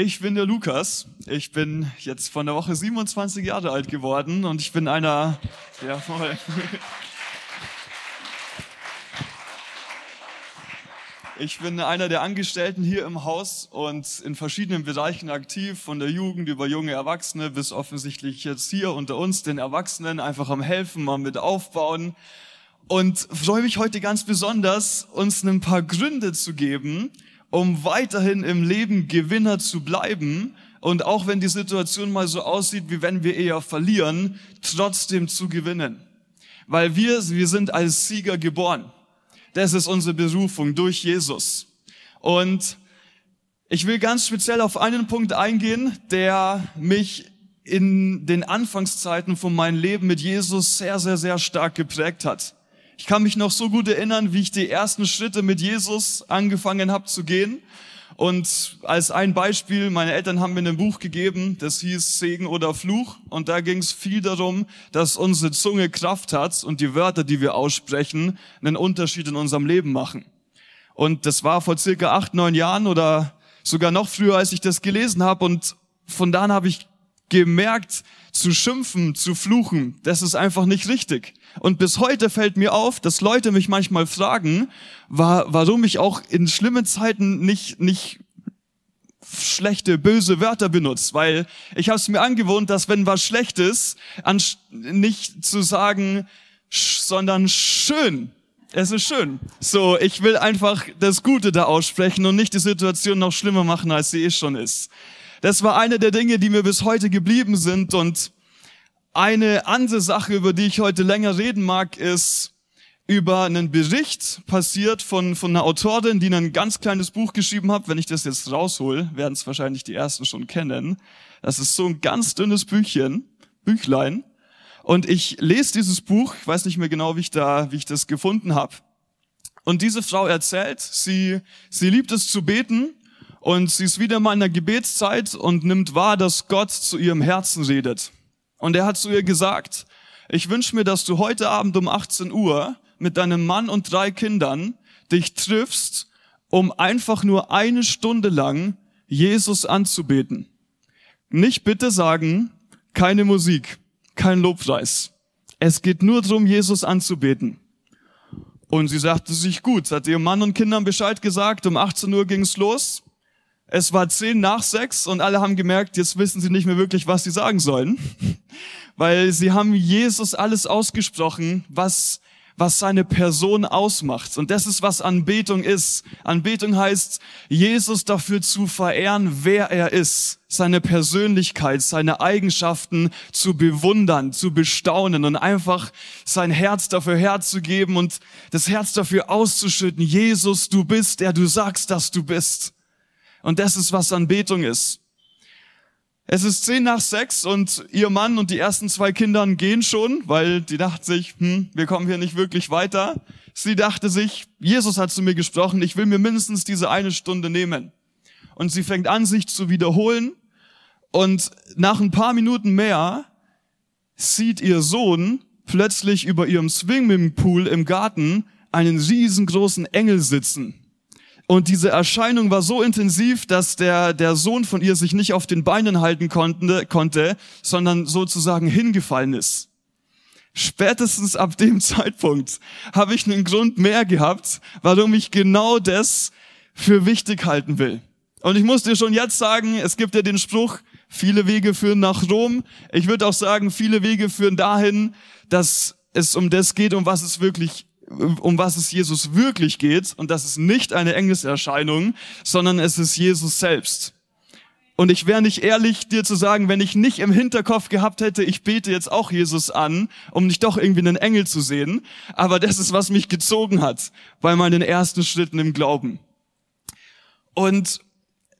Ich bin der Lukas. Ich bin jetzt von der Woche 27 Jahre alt geworden und ich bin einer, ja voll. Ich bin einer der Angestellten hier im Haus und in verschiedenen Bereichen aktiv, von der Jugend über junge Erwachsene bis offensichtlich jetzt hier unter uns, den Erwachsenen, einfach am Helfen, mal mit aufbauen. Und freue mich heute ganz besonders, uns ein paar Gründe zu geben, um weiterhin im Leben Gewinner zu bleiben und auch wenn die Situation mal so aussieht, wie wenn wir eher verlieren, trotzdem zu gewinnen. Weil wir, wir sind als Sieger geboren. Das ist unsere Berufung durch Jesus. Und ich will ganz speziell auf einen Punkt eingehen, der mich in den Anfangszeiten von meinem Leben mit Jesus sehr, sehr, sehr stark geprägt hat. Ich kann mich noch so gut erinnern, wie ich die ersten Schritte mit Jesus angefangen habe zu gehen. Und als ein Beispiel, meine Eltern haben mir ein Buch gegeben, das hieß Segen oder Fluch. Und da ging es viel darum, dass unsere Zunge Kraft hat und die Wörter, die wir aussprechen, einen Unterschied in unserem Leben machen. Und das war vor circa acht, neun Jahren oder sogar noch früher, als ich das gelesen habe. Und von da an habe ich gemerkt, zu schimpfen, zu fluchen, das ist einfach nicht richtig. Und bis heute fällt mir auf, dass Leute mich manchmal fragen, warum ich auch in schlimmen Zeiten nicht, nicht schlechte, böse Wörter benutze, weil ich habe es mir angewohnt, dass wenn was schlecht ist, nicht zu sagen, sondern schön. Es ist schön. So, ich will einfach das Gute da aussprechen und nicht die Situation noch schlimmer machen, als sie eh schon ist. Das war eine der Dinge, die mir bis heute geblieben sind und eine andere Sache, über die ich heute länger reden mag, ist über einen Bericht passiert von, von einer Autorin, die ein ganz kleines Buch geschrieben hat. Wenn ich das jetzt raushol, werden es wahrscheinlich die ersten schon kennen. Das ist so ein ganz dünnes Büchchen, Büchlein. Und ich lese dieses Buch, ich weiß nicht mehr genau, wie ich da, wie ich das gefunden habe. Und diese Frau erzählt, sie, sie liebt es zu beten und sie ist wieder mal in der Gebetszeit und nimmt wahr, dass Gott zu ihrem Herzen redet. Und er hat zu ihr gesagt, ich wünsche mir, dass du heute Abend um 18 Uhr mit deinem Mann und drei Kindern dich triffst, um einfach nur eine Stunde lang Jesus anzubeten. Nicht bitte sagen, keine Musik, kein Lobpreis. Es geht nur darum, Jesus anzubeten. Und sie sagte sich gut, hat ihrem Mann und Kindern Bescheid gesagt, um 18 Uhr ging's los. Es war zehn nach sechs und alle haben gemerkt, jetzt wissen sie nicht mehr wirklich, was sie sagen sollen, weil sie haben Jesus alles ausgesprochen, was was seine Person ausmacht. Und das ist, was Anbetung ist. Anbetung heißt, Jesus dafür zu verehren, wer er ist, seine Persönlichkeit, seine Eigenschaften zu bewundern, zu bestaunen und einfach sein Herz dafür herzugeben und das Herz dafür auszuschütten. Jesus, du bist, der du sagst, dass du bist. Und das ist, was Anbetung ist. Es ist zehn nach sechs und ihr Mann und die ersten zwei Kindern gehen schon, weil die dachten sich, hm, wir kommen hier nicht wirklich weiter. Sie dachte sich, Jesus hat zu mir gesprochen, ich will mir mindestens diese eine Stunde nehmen. Und sie fängt an, sich zu wiederholen. Und nach ein paar Minuten mehr sieht ihr Sohn plötzlich über ihrem Swimmingpool im Garten einen riesengroßen Engel sitzen. Und diese Erscheinung war so intensiv, dass der, der Sohn von ihr sich nicht auf den Beinen halten konnte, konnte, sondern sozusagen hingefallen ist. Spätestens ab dem Zeitpunkt habe ich einen Grund mehr gehabt, warum ich genau das für wichtig halten will. Und ich muss dir schon jetzt sagen, es gibt ja den Spruch, viele Wege führen nach Rom. Ich würde auch sagen, viele Wege führen dahin, dass es um das geht, um was es wirklich um was es Jesus wirklich geht. Und das ist nicht eine Engelserscheinung, sondern es ist Jesus selbst. Und ich wäre nicht ehrlich, dir zu sagen, wenn ich nicht im Hinterkopf gehabt hätte, ich bete jetzt auch Jesus an, um nicht doch irgendwie einen Engel zu sehen. Aber das ist, was mich gezogen hat bei meinen ersten Schritten im Glauben. Und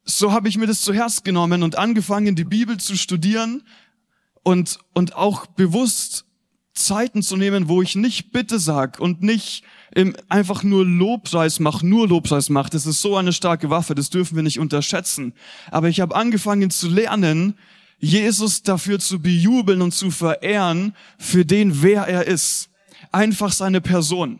so habe ich mir das zu Herz genommen und angefangen, die Bibel zu studieren und, und auch bewusst Zeiten zu nehmen, wo ich nicht Bitte sag und nicht ähm, einfach nur Lobpreis mach, nur Lobpreis mach. Das ist so eine starke Waffe, das dürfen wir nicht unterschätzen. Aber ich habe angefangen zu lernen, Jesus dafür zu bejubeln und zu verehren, für den, wer er ist. Einfach seine Person.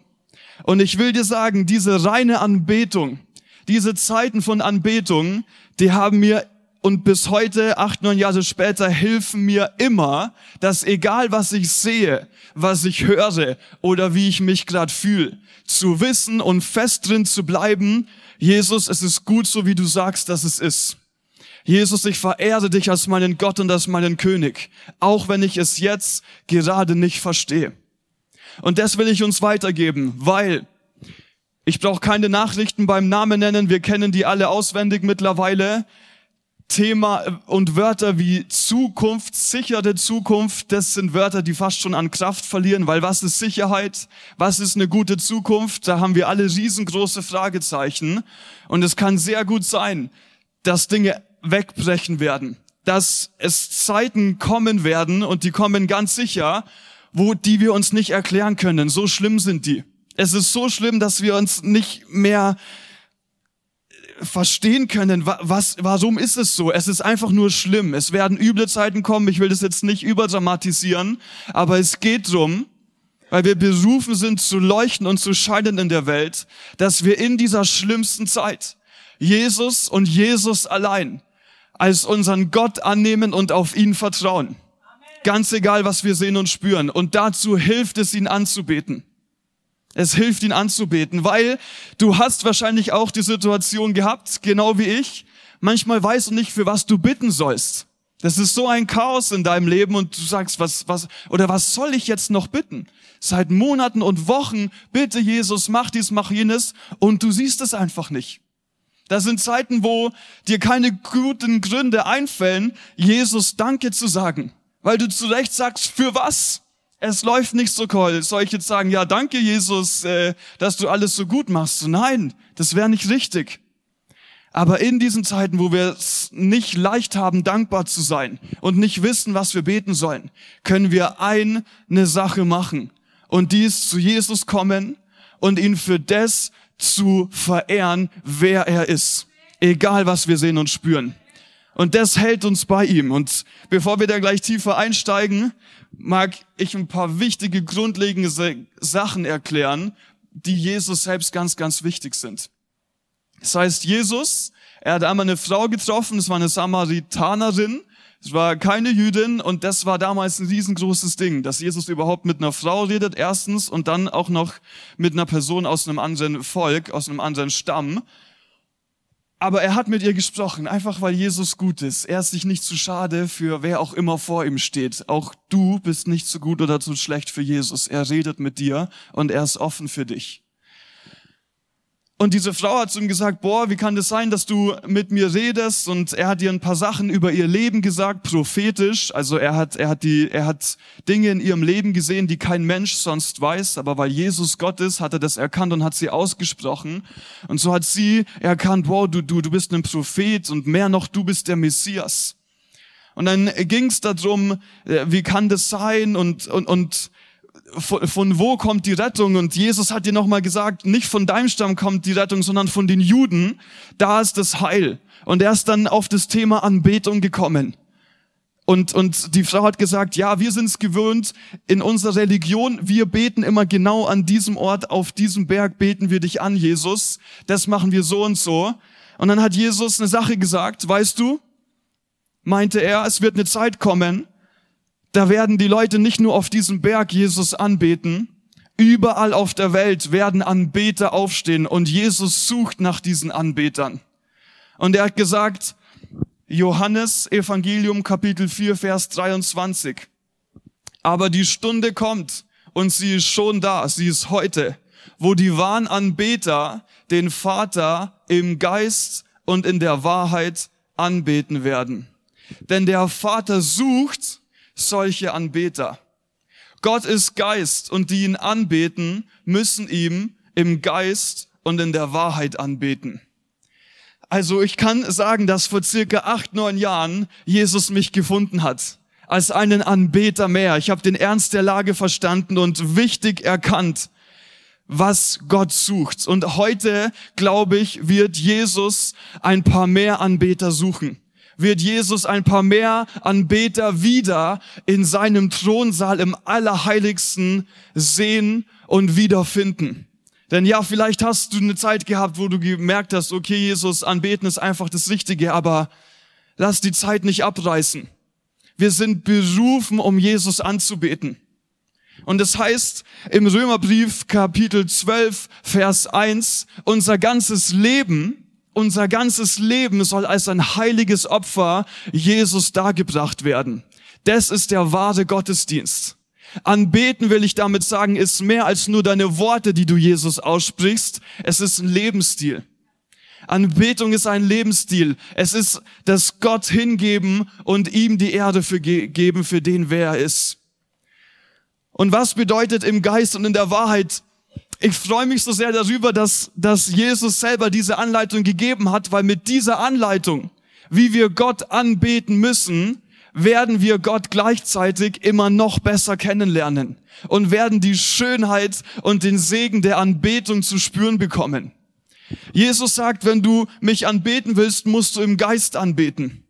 Und ich will dir sagen, diese reine Anbetung, diese Zeiten von Anbetung, die haben mir und bis heute, acht, neun Jahre später, helfen mir immer, dass egal was ich sehe, was ich höre oder wie ich mich gerade fühle, zu wissen und fest drin zu bleiben, Jesus, es ist gut so, wie du sagst, dass es ist. Jesus, ich verehre dich als meinen Gott und als meinen König, auch wenn ich es jetzt gerade nicht verstehe. Und das will ich uns weitergeben, weil ich brauche keine Nachrichten beim Namen nennen, wir kennen die alle auswendig mittlerweile. Thema äh, und Wörter wie Zukunft, sichere Zukunft, das sind Wörter, die fast schon an Kraft verlieren, weil was ist Sicherheit? Was ist eine gute Zukunft? Da haben wir alle riesengroße Fragezeichen. Und es kann sehr gut sein, dass Dinge wegbrechen werden, dass es Zeiten kommen werden und die kommen ganz sicher, wo die wir uns nicht erklären können. So schlimm sind die. Es ist so schlimm, dass wir uns nicht mehr verstehen können, was, warum ist es so? Es ist einfach nur schlimm. Es werden üble Zeiten kommen. Ich will das jetzt nicht überdramatisieren, aber es geht drum, weil wir berufen sind zu leuchten und zu scheinen in der Welt, dass wir in dieser schlimmsten Zeit Jesus und Jesus allein als unseren Gott annehmen und auf ihn vertrauen. Ganz egal, was wir sehen und spüren. Und dazu hilft es, ihn anzubeten. Es hilft ihn anzubeten, weil du hast wahrscheinlich auch die Situation gehabt, genau wie ich. Manchmal weißt du nicht, für was du bitten sollst. Das ist so ein Chaos in deinem Leben und du sagst, was, was, oder was soll ich jetzt noch bitten? Seit Monaten und Wochen bitte Jesus, mach dies, mach jenes und du siehst es einfach nicht. Das sind Zeiten, wo dir keine guten Gründe einfällen, Jesus Danke zu sagen, weil du zu Recht sagst, für was? Es läuft nicht so toll. Soll ich jetzt sagen, ja, danke Jesus, äh, dass du alles so gut machst? Nein, das wäre nicht richtig. Aber in diesen Zeiten, wo wir es nicht leicht haben, dankbar zu sein und nicht wissen, was wir beten sollen, können wir eine Sache machen. Und dies zu Jesus kommen und ihn für das zu verehren, wer er ist. Egal, was wir sehen und spüren. Und das hält uns bei ihm. Und bevor wir da gleich tiefer einsteigen, mag ich ein paar wichtige, grundlegende Sachen erklären, die Jesus selbst ganz, ganz wichtig sind. Das heißt, Jesus, er hat einmal eine Frau getroffen, es war eine Samaritanerin, es war keine Jüdin und das war damals ein riesengroßes Ding, dass Jesus überhaupt mit einer Frau redet, erstens, und dann auch noch mit einer Person aus einem anderen Volk, aus einem anderen Stamm. Aber er hat mit ihr gesprochen, einfach weil Jesus gut ist. Er ist sich nicht zu schade für wer auch immer vor ihm steht. Auch du bist nicht zu gut oder zu schlecht für Jesus. Er redet mit dir und er ist offen für dich. Und diese Frau hat zu ihm gesagt, boah, wie kann das sein, dass du mit mir redest? Und er hat ihr ein paar Sachen über ihr Leben gesagt, prophetisch. Also er hat, er hat die, er hat Dinge in ihrem Leben gesehen, die kein Mensch sonst weiß. Aber weil Jesus Gott ist, hat er das erkannt und hat sie ausgesprochen. Und so hat sie erkannt, wow, du, du, du bist ein Prophet und mehr noch, du bist der Messias. Und dann ging es darum, äh, wie kann das sein? Und, und, und von, von wo kommt die Rettung? Und Jesus hat dir nochmal gesagt, nicht von deinem Stamm kommt die Rettung, sondern von den Juden. Da ist das Heil. Und er ist dann auf das Thema Anbetung gekommen. Und, und die Frau hat gesagt, ja, wir sind es gewöhnt in unserer Religion, wir beten immer genau an diesem Ort, auf diesem Berg beten wir dich an, Jesus. Das machen wir so und so. Und dann hat Jesus eine Sache gesagt, weißt du, meinte er, es wird eine Zeit kommen, da werden die Leute nicht nur auf diesem Berg Jesus anbeten, überall auf der Welt werden Anbeter aufstehen und Jesus sucht nach diesen Anbetern. Und er hat gesagt, Johannes Evangelium Kapitel 4 Vers 23. Aber die Stunde kommt und sie ist schon da, sie ist heute, wo die wahren Anbeter den Vater im Geist und in der Wahrheit anbeten werden. Denn der Vater sucht solche Anbeter. Gott ist Geist und die ihn anbeten, müssen ihm im Geist und in der Wahrheit anbeten. Also ich kann sagen, dass vor circa acht, neun Jahren Jesus mich gefunden hat als einen Anbeter mehr. Ich habe den Ernst der Lage verstanden und wichtig erkannt, was Gott sucht. Und heute, glaube ich, wird Jesus ein paar mehr Anbeter suchen wird Jesus ein paar mehr Anbeter wieder in seinem Thronsaal im Allerheiligsten sehen und wiederfinden. Denn ja, vielleicht hast du eine Zeit gehabt, wo du gemerkt hast, okay, Jesus, anbeten ist einfach das Richtige, aber Lass die Zeit nicht abreißen. Wir sind berufen, um Jesus anzubeten. Und es das heißt im Römerbrief Kapitel 12, Vers 1, unser ganzes Leben, unser ganzes Leben soll als ein heiliges Opfer Jesus dargebracht werden. Das ist der wahre Gottesdienst. Anbeten will ich damit sagen, ist mehr als nur deine Worte, die du Jesus aussprichst. Es ist ein Lebensstil. Anbetung ist ein Lebensstil. Es ist das Gott hingeben und ihm die Erde für geben, für den wer er ist. Und was bedeutet im Geist und in der Wahrheit? Ich freue mich so sehr darüber, dass, dass Jesus selber diese Anleitung gegeben hat, weil mit dieser Anleitung, wie wir Gott anbeten müssen, werden wir Gott gleichzeitig immer noch besser kennenlernen und werden die Schönheit und den Segen der Anbetung zu spüren bekommen. Jesus sagt, wenn du mich anbeten willst, musst du im Geist anbeten.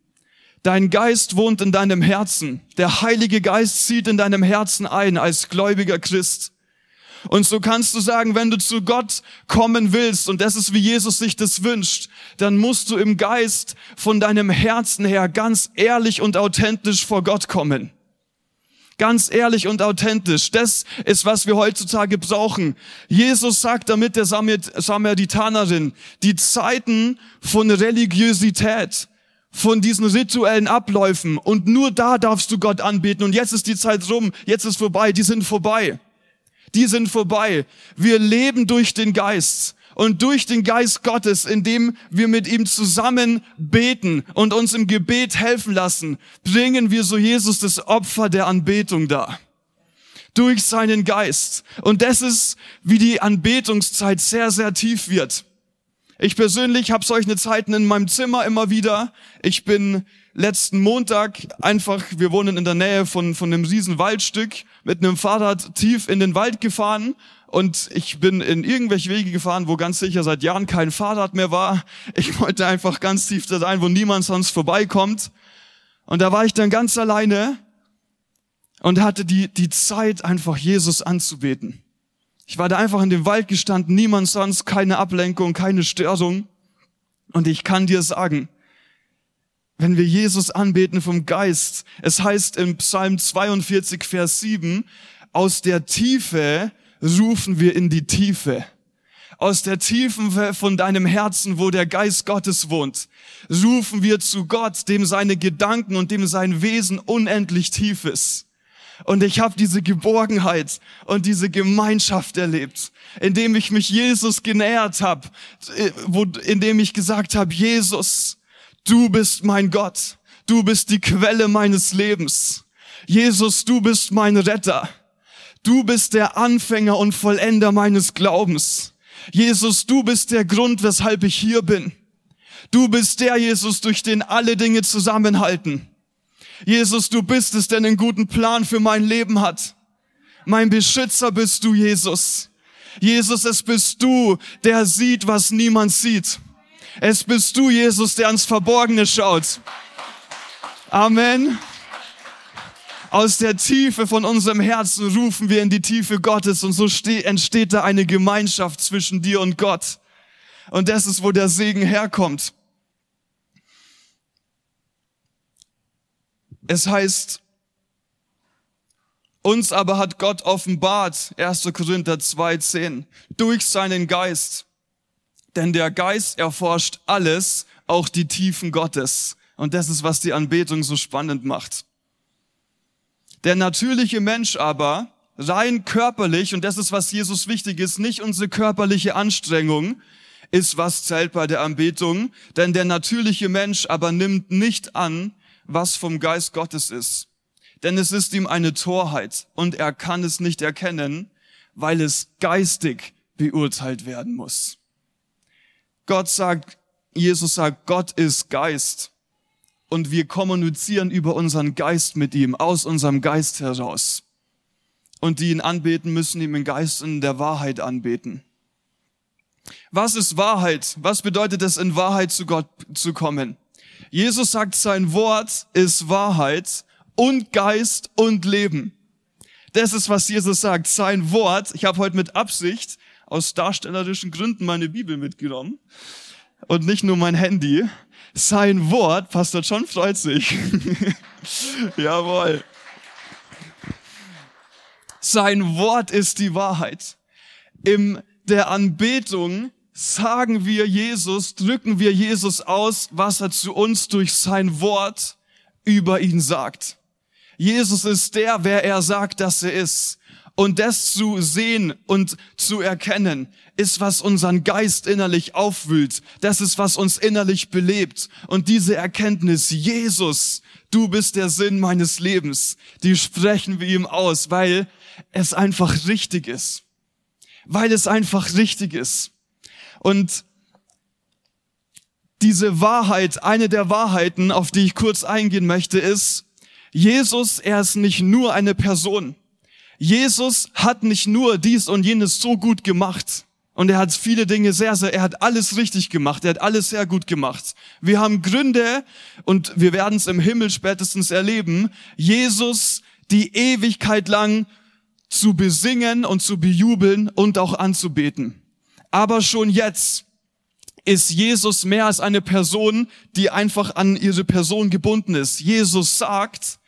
Dein Geist wohnt in deinem Herzen. Der Heilige Geist zieht in deinem Herzen ein als gläubiger Christ. Und so kannst du sagen, wenn du zu Gott kommen willst, und das ist wie Jesus sich das wünscht, dann musst du im Geist von deinem Herzen her ganz ehrlich und authentisch vor Gott kommen. Ganz ehrlich und authentisch. Das ist, was wir heutzutage brauchen. Jesus sagt damit der Samaritanerin, die Zeiten von Religiosität, von diesen rituellen Abläufen und nur da darfst du Gott anbeten und jetzt ist die Zeit rum, jetzt ist vorbei, die sind vorbei die sind vorbei. Wir leben durch den Geist und durch den Geist Gottes, indem wir mit ihm zusammen beten und uns im Gebet helfen lassen, bringen wir so Jesus das Opfer der Anbetung dar. Durch seinen Geist. Und das ist, wie die Anbetungszeit sehr, sehr tief wird. Ich persönlich habe solche Zeiten in meinem Zimmer immer wieder. Ich bin letzten Montag einfach, wir wohnen in der Nähe von, von einem riesen Waldstück, mit einem Fahrrad tief in den Wald gefahren und ich bin in irgendwelche Wege gefahren, wo ganz sicher seit Jahren kein Fahrrad mehr war. Ich wollte einfach ganz tief da rein, wo niemand sonst vorbeikommt. Und da war ich dann ganz alleine und hatte die, die Zeit, einfach Jesus anzubeten. Ich war da einfach in dem Wald gestanden, niemand sonst, keine Ablenkung, keine Störung. Und ich kann dir sagen, wenn wir Jesus anbeten vom Geist. Es heißt im Psalm 42, Vers 7, aus der Tiefe rufen wir in die Tiefe. Aus der Tiefen von deinem Herzen, wo der Geist Gottes wohnt, rufen wir zu Gott, dem seine Gedanken und dem sein Wesen unendlich tief ist. Und ich habe diese Geborgenheit und diese Gemeinschaft erlebt, indem ich mich Jesus genähert habe, äh, indem ich gesagt habe, Jesus, du bist mein Gott, du bist die Quelle meines Lebens. Jesus, du bist mein Retter. Du bist der Anfänger und Vollender meines Glaubens. Jesus, du bist der Grund, weshalb ich hier bin. Du bist der Jesus, durch den alle Dinge zusammenhalten. Jesus, du bist es, der einen guten Plan für mein Leben hat. Mein Beschützer bist du, Jesus. Jesus, es bist du, der sieht, was niemand sieht. Es bist du, Jesus, der ans Verborgene schaut. Amen. Aus der Tiefe von unserem Herzen rufen wir in die Tiefe Gottes und so entsteht da eine Gemeinschaft zwischen dir und Gott. Und das ist, wo der Segen herkommt. Es heißt, uns aber hat Gott offenbart, 1. Korinther 2,10, durch seinen Geist. Denn der Geist erforscht alles, auch die Tiefen Gottes. Und das ist, was die Anbetung so spannend macht. Der natürliche Mensch aber, rein körperlich, und das ist, was Jesus wichtig ist, nicht unsere körperliche Anstrengung, ist, was zählt bei der Anbetung, denn der natürliche Mensch aber nimmt nicht an, was vom Geist Gottes ist. Denn es ist ihm eine Torheit und er kann es nicht erkennen, weil es geistig beurteilt werden muss. Gott sagt, Jesus sagt, Gott ist Geist. Und wir kommunizieren über unseren Geist mit ihm, aus unserem Geist heraus. Und die ihn anbeten, müssen ihm im Geist in der Wahrheit anbeten. Was ist Wahrheit? Was bedeutet es, in Wahrheit zu Gott zu kommen? Jesus sagt, sein Wort ist Wahrheit und Geist und Leben. Das ist, was Jesus sagt. Sein Wort, ich habe heute mit Absicht aus darstellerischen Gründen meine Bibel mitgenommen und nicht nur mein Handy. Sein Wort, Pastor John freut sich. Jawohl. Sein Wort ist die Wahrheit. In der Anbetung sagen wir Jesus, drücken wir Jesus aus, was er zu uns durch sein Wort über ihn sagt. Jesus ist der, wer er sagt, dass er ist. Und das zu sehen und zu erkennen, ist, was unseren Geist innerlich aufwühlt. Das ist, was uns innerlich belebt. Und diese Erkenntnis, Jesus, du bist der Sinn meines Lebens, die sprechen wir ihm aus, weil es einfach richtig ist. Weil es einfach richtig ist. Und diese Wahrheit, eine der Wahrheiten, auf die ich kurz eingehen möchte, ist, Jesus, er ist nicht nur eine Person. Jesus hat nicht nur dies und jenes so gut gemacht. Und er hat viele Dinge sehr, sehr, er hat alles richtig gemacht. Er hat alles sehr gut gemacht. Wir haben Gründe und wir werden es im Himmel spätestens erleben, Jesus die Ewigkeit lang zu besingen und zu bejubeln und auch anzubeten. Aber schon jetzt ist Jesus mehr als eine Person, die einfach an ihre Person gebunden ist. Jesus sagt,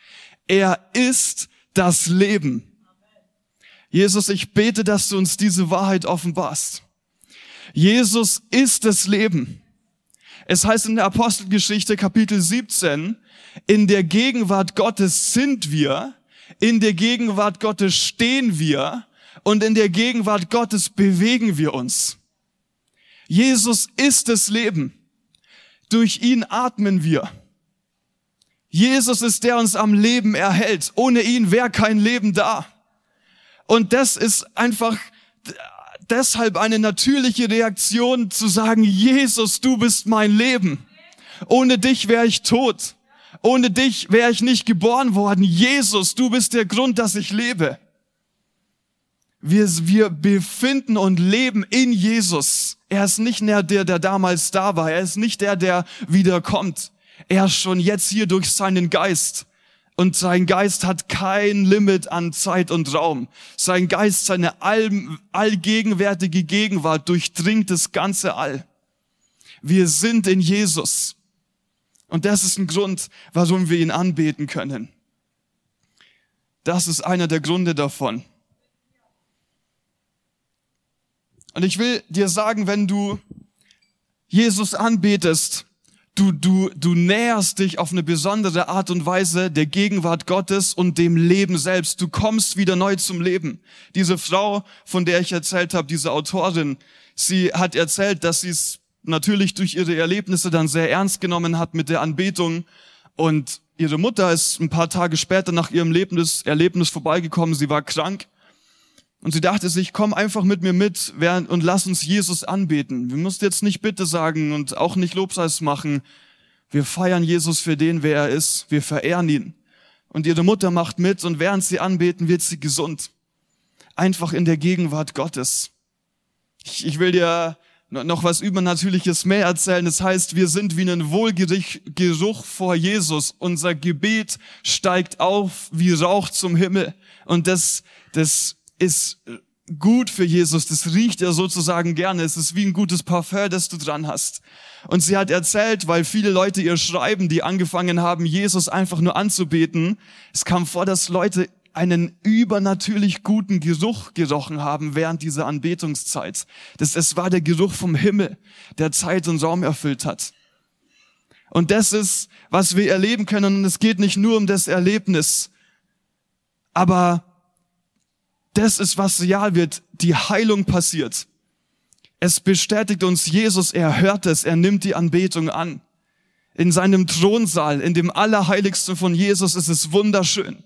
er ist das Leben. Jesus, ich bete, dass du uns diese Wahrheit offenbarst. Jesus ist das Leben. Es heißt in der Apostelgeschichte Kapitel 17, in der Gegenwart Gottes sind wir, in der Gegenwart Gottes stehen wir und in der Gegenwart Gottes bewegen wir uns. Jesus ist das Leben. Durch ihn atmen wir. Jesus ist der uns am Leben erhält. Ohne ihn wäre kein Leben da. Und das ist einfach deshalb eine natürliche Reaktion zu sagen, Jesus, du bist mein Leben. Ohne dich wäre ich tot. Ohne dich wäre ich nicht geboren worden. Jesus, du bist der Grund, dass ich lebe. Wir, wir befinden und leben in Jesus. Er ist nicht mehr der, der damals da war. Er ist nicht der, der wiederkommt. Er ist schon jetzt hier durch seinen Geist. Und sein Geist hat kein Limit an Zeit und Raum. Sein Geist, seine all, allgegenwärtige Gegenwart durchdringt das ganze All. Wir sind in Jesus. Und das ist ein Grund, warum wir ihn anbeten können. Das ist einer der Gründe davon. Und ich will dir sagen, wenn du Jesus anbetest, Du, du, du näherst dich auf eine besondere Art und Weise der Gegenwart Gottes und dem Leben selbst. Du kommst wieder neu zum Leben. Diese Frau, von der ich erzählt habe, diese Autorin, sie hat erzählt, dass sie es natürlich durch ihre Erlebnisse dann sehr ernst genommen hat mit der Anbetung. Und ihre Mutter ist ein paar Tage später nach ihrem Erlebnis, Erlebnis vorbeigekommen. Sie war krank. Und sie dachte sich, komm einfach mit mir mit und lass uns Jesus anbeten. Wir müssen jetzt nicht Bitte sagen und auch nicht Lobpreis machen. Wir feiern Jesus für den, wer er ist. Wir verehren ihn. Und ihre Mutter macht mit und während sie anbeten, wird sie gesund. Einfach in der Gegenwart Gottes. Ich, ich will dir noch was Übernatürliches mehr erzählen. Das heißt, wir sind wie ein Wohlgeruch vor Jesus. Unser Gebet steigt auf wie Rauch zum Himmel. Und das, das ist gut für Jesus. Das riecht er sozusagen gerne. Es ist wie ein gutes Parfum, das du dran hast. Und sie hat erzählt, weil viele Leute ihr schreiben, die angefangen haben, Jesus einfach nur anzubeten. Es kam vor, dass Leute einen übernatürlich guten Geruch gerochen haben während dieser Anbetungszeit. Das, es war der Geruch vom Himmel, der Zeit und Raum erfüllt hat. Und das ist, was wir erleben können. Und es geht nicht nur um das Erlebnis, aber das ist, was real wird. Die Heilung passiert. Es bestätigt uns Jesus, er hört es, er nimmt die Anbetung an. In seinem Thronsaal, in dem Allerheiligsten von Jesus ist es wunderschön.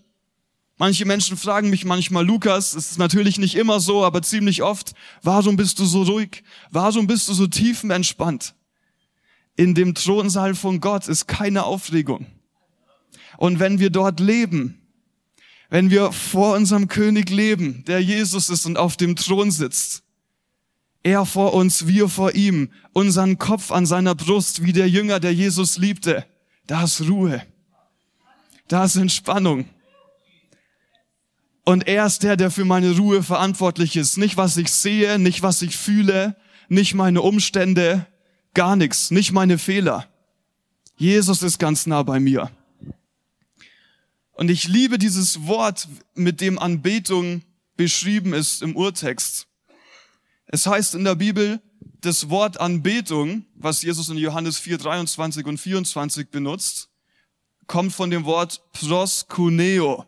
Manche Menschen fragen mich manchmal, Lukas, es ist natürlich nicht immer so, aber ziemlich oft, warum bist du so ruhig? Warum bist du so tiefenentspannt? In dem Thronsaal von Gott ist keine Aufregung. Und wenn wir dort leben, wenn wir vor unserem König leben, der Jesus ist und auf dem Thron sitzt. Er vor uns, wir vor ihm, unseren Kopf an seiner Brust, wie der Jünger, der Jesus liebte. Da ist Ruhe. Da ist Entspannung. Und er ist der, der für meine Ruhe verantwortlich ist. Nicht was ich sehe, nicht was ich fühle, nicht meine Umstände, gar nichts, nicht meine Fehler. Jesus ist ganz nah bei mir. Und ich liebe dieses Wort, mit dem Anbetung beschrieben ist im Urtext. Es heißt in der Bibel, das Wort Anbetung, was Jesus in Johannes 4, 23 und 24 benutzt, kommt von dem Wort proskuneo.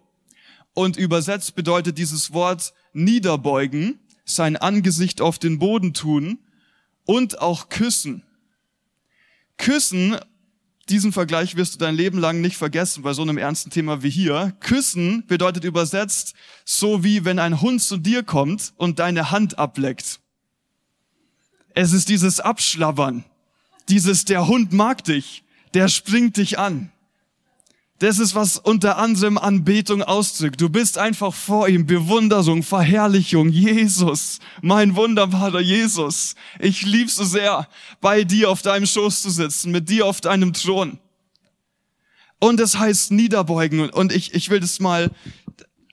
Und übersetzt bedeutet dieses Wort niederbeugen, sein Angesicht auf den Boden tun und auch küssen. Küssen, diesen Vergleich wirst du dein Leben lang nicht vergessen bei so einem ernsten Thema wie hier. Küssen bedeutet übersetzt so wie wenn ein Hund zu dir kommt und deine Hand ableckt. Es ist dieses Abschlabbern, dieses der Hund mag dich, der springt dich an. Das ist, was unter anderem Anbetung ausdrückt. Du bist einfach vor ihm, Bewunderung, Verherrlichung. Jesus, mein wunderbarer Jesus. Ich lieb so sehr, bei dir auf deinem Schoß zu sitzen, mit dir auf deinem Thron. Und es heißt niederbeugen. Und ich, ich will das mal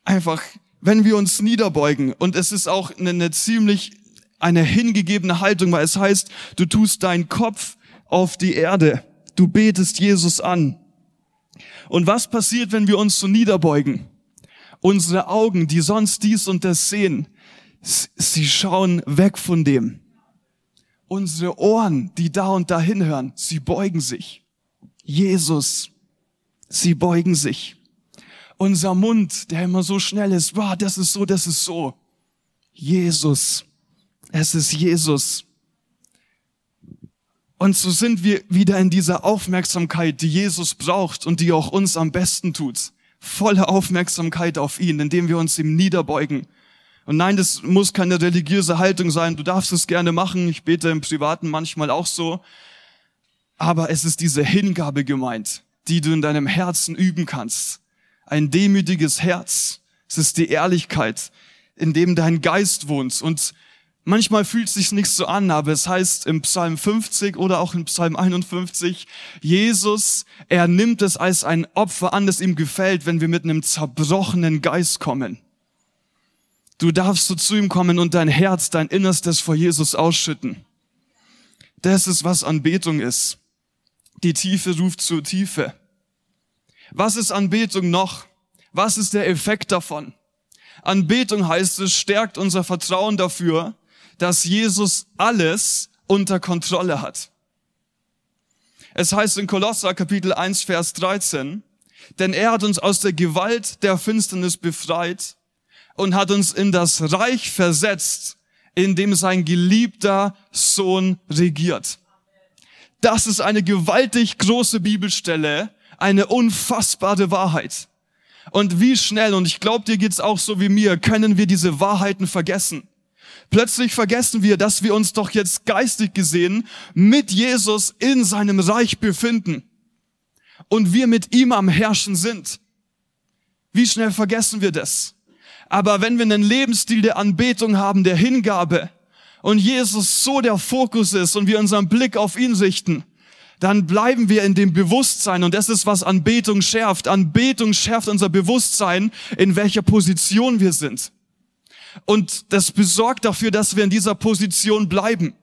einfach, wenn wir uns niederbeugen, und es ist auch eine, eine ziemlich, eine hingegebene Haltung, weil es heißt, du tust deinen Kopf auf die Erde. Du betest Jesus an. Und was passiert, wenn wir uns so niederbeugen? Unsere Augen, die sonst dies und das sehen, sie schauen weg von dem. Unsere Ohren, die da und da hinhören, sie beugen sich. Jesus, sie beugen sich. Unser Mund, der immer so schnell ist, wow, das ist so, das ist so. Jesus, es ist Jesus. Und so sind wir wieder in dieser Aufmerksamkeit, die Jesus braucht und die auch uns am besten tut. Volle Aufmerksamkeit auf ihn, indem wir uns ihm niederbeugen. Und nein, das muss keine religiöse Haltung sein. Du darfst es gerne machen. Ich bete im Privaten manchmal auch so. Aber es ist diese Hingabe gemeint, die du in deinem Herzen üben kannst. Ein demütiges Herz. Es ist die Ehrlichkeit, in dem dein Geist wohnt. Und Manchmal fühlt es sich nicht so an, aber es heißt im Psalm 50 oder auch im Psalm 51, Jesus, er nimmt es als ein Opfer an, das ihm gefällt, wenn wir mit einem zerbrochenen Geist kommen. Du darfst so zu ihm kommen und dein Herz, dein Innerstes vor Jesus ausschütten. Das ist, was Anbetung ist. Die Tiefe ruft zur Tiefe. Was ist Anbetung noch? Was ist der Effekt davon? Anbetung heißt es, stärkt unser Vertrauen dafür, dass Jesus alles unter Kontrolle hat. Es heißt in Kolosser Kapitel 1, Vers 13, denn er hat uns aus der Gewalt der Finsternis befreit und hat uns in das Reich versetzt, in dem sein geliebter Sohn regiert. Das ist eine gewaltig große Bibelstelle, eine unfassbare Wahrheit. Und wie schnell, und ich glaube, dir geht's auch so wie mir, können wir diese Wahrheiten vergessen. Plötzlich vergessen wir, dass wir uns doch jetzt geistig gesehen mit Jesus in seinem Reich befinden und wir mit ihm am Herrschen sind. Wie schnell vergessen wir das? Aber wenn wir einen Lebensstil der Anbetung haben, der Hingabe und Jesus so der Fokus ist und wir unseren Blick auf ihn richten, dann bleiben wir in dem Bewusstsein und das ist, was Anbetung schärft. Anbetung schärft unser Bewusstsein, in welcher Position wir sind. Und das besorgt dafür, dass wir in dieser Position bleiben.